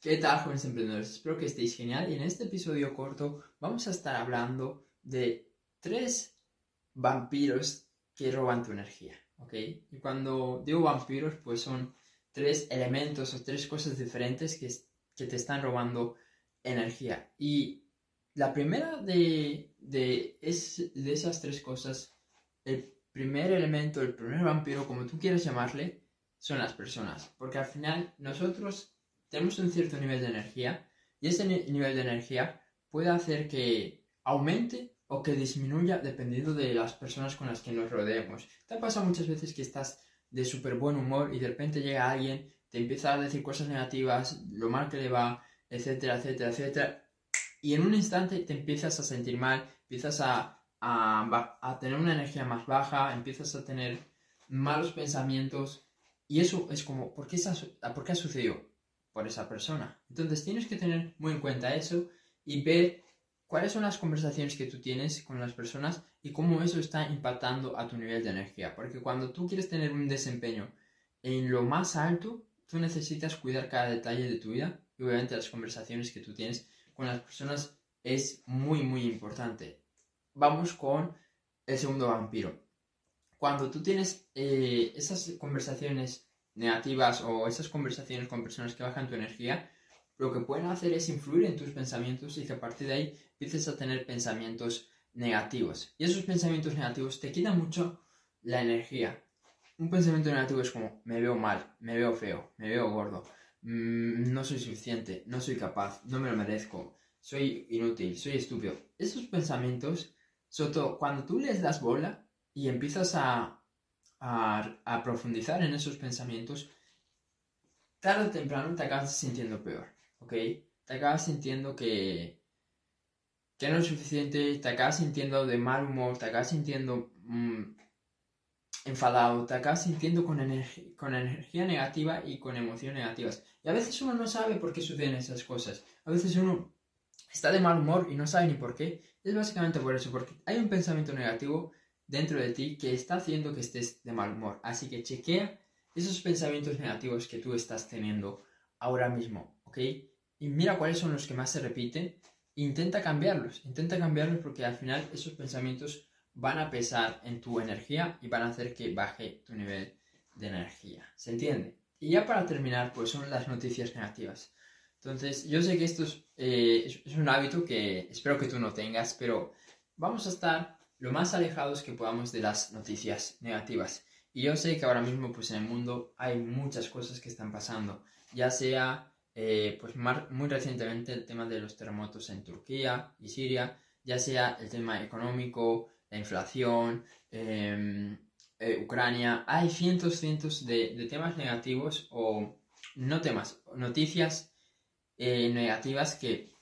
¿Qué tal, jóvenes emprendedores? Espero que estéis genial y en este episodio corto vamos a estar hablando de tres vampiros que roban tu energía, ¿ok? Y cuando digo vampiros, pues son tres elementos o tres cosas diferentes que, que te están robando energía. Y la primera de, de, es, de esas tres cosas, el primer elemento, el primer vampiro, como tú quieras llamarle, son las personas. Porque al final nosotros tenemos un cierto nivel de energía y ese nivel de energía puede hacer que aumente o que disminuya dependiendo de las personas con las que nos rodeemos. Te pasa muchas veces que estás de súper buen humor y de repente llega alguien, te empieza a decir cosas negativas, lo mal que le va, etcétera, etcétera, etcétera. Y en un instante te empiezas a sentir mal, empiezas a, a, a tener una energía más baja, empiezas a tener malos pensamientos. Y eso es como, ¿por qué, ¿por qué ha sucedido? Por esa persona. Entonces tienes que tener muy en cuenta eso y ver cuáles son las conversaciones que tú tienes con las personas y cómo eso está impactando a tu nivel de energía. Porque cuando tú quieres tener un desempeño en lo más alto, tú necesitas cuidar cada detalle de tu vida y obviamente las conversaciones que tú tienes con las personas es muy muy importante. Vamos con el segundo vampiro. Cuando tú tienes eh, esas conversaciones negativas o esas conversaciones con personas que bajan tu energía, lo que pueden hacer es influir en tus pensamientos y que a partir de ahí empieces a tener pensamientos negativos. Y esos pensamientos negativos te quitan mucho la energía. Un pensamiento negativo es como, me veo mal, me veo feo, me veo gordo, mm, no soy suficiente, no soy capaz, no me lo merezco, soy inútil, soy estúpido. Esos pensamientos, sobre cuando tú les das bola y empiezas a a, profundizar en esos pensamientos, tarde o temprano te acabas sintiendo peor, ¿ok? Te acabas sintiendo que, que no es suficiente, te acabas sintiendo de mal humor, te acabas sintiendo mm, enfadado, te acabas sintiendo con, con energía negativa y con emociones negativas. Y a veces uno no sabe por qué suceden esas cosas. A veces uno está de mal humor y no sabe ni por qué. Es básicamente por eso, porque hay un pensamiento negativo dentro de ti que está haciendo que estés de mal humor. Así que chequea esos pensamientos negativos que tú estás teniendo ahora mismo, ¿ok? Y mira cuáles son los que más se repiten. Intenta cambiarlos, intenta cambiarlos porque al final esos pensamientos van a pesar en tu energía y van a hacer que baje tu nivel de energía. ¿Se entiende? Y ya para terminar, pues son las noticias negativas. Entonces, yo sé que esto es, eh, un hábito que espero que tú no tengas, pero vamos a estar lo más alejados que podamos de las noticias negativas. Y yo sé que ahora mismo pues en el mundo hay muchas cosas que están pasando, ya sea eh, pues muy recientemente el tema de los terremotos en Turquía y Siria, ya sea el tema económico, la inflación, em, eh, Ucrania, hay cientos, cientos de, temas negativos o no temas, noticias eh, negativas que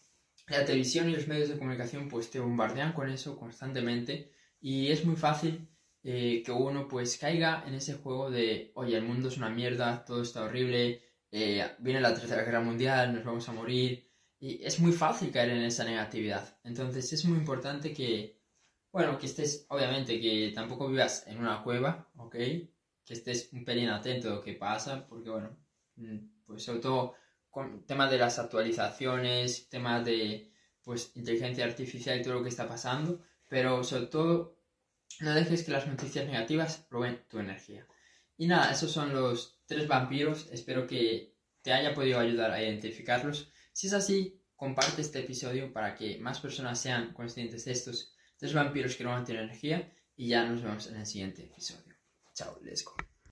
la televisión y los medios de comunicación pues te bombardean con eso constantemente y es muy fácil eh, que uno pues caiga en ese juego de, oye, el mundo es una mierda, todo está horrible, eh, viene la tercera guerra mundial, nos vamos a morir y es muy fácil caer en esa negatividad. Entonces es muy importante que, bueno, que estés, obviamente, que tampoco vivas en una cueva, ¿ok? Que estés un pelín atento a lo que pasa, porque bueno, mm, pues sobre todo con temas de las actualizaciones, temas de pues inteligencia artificial y todo lo que está pasando, pero sobre todo no dejes que las noticias negativas roben tu energía. Y nada, esos son los tres vampiros, espero que te haya podido ayudar a identificarlos. Si es así, comparte este episodio para que más personas sean conscientes de estos tres vampiros que roban tu energía y ya nos vemos en el siguiente episodio. Chao, let's go.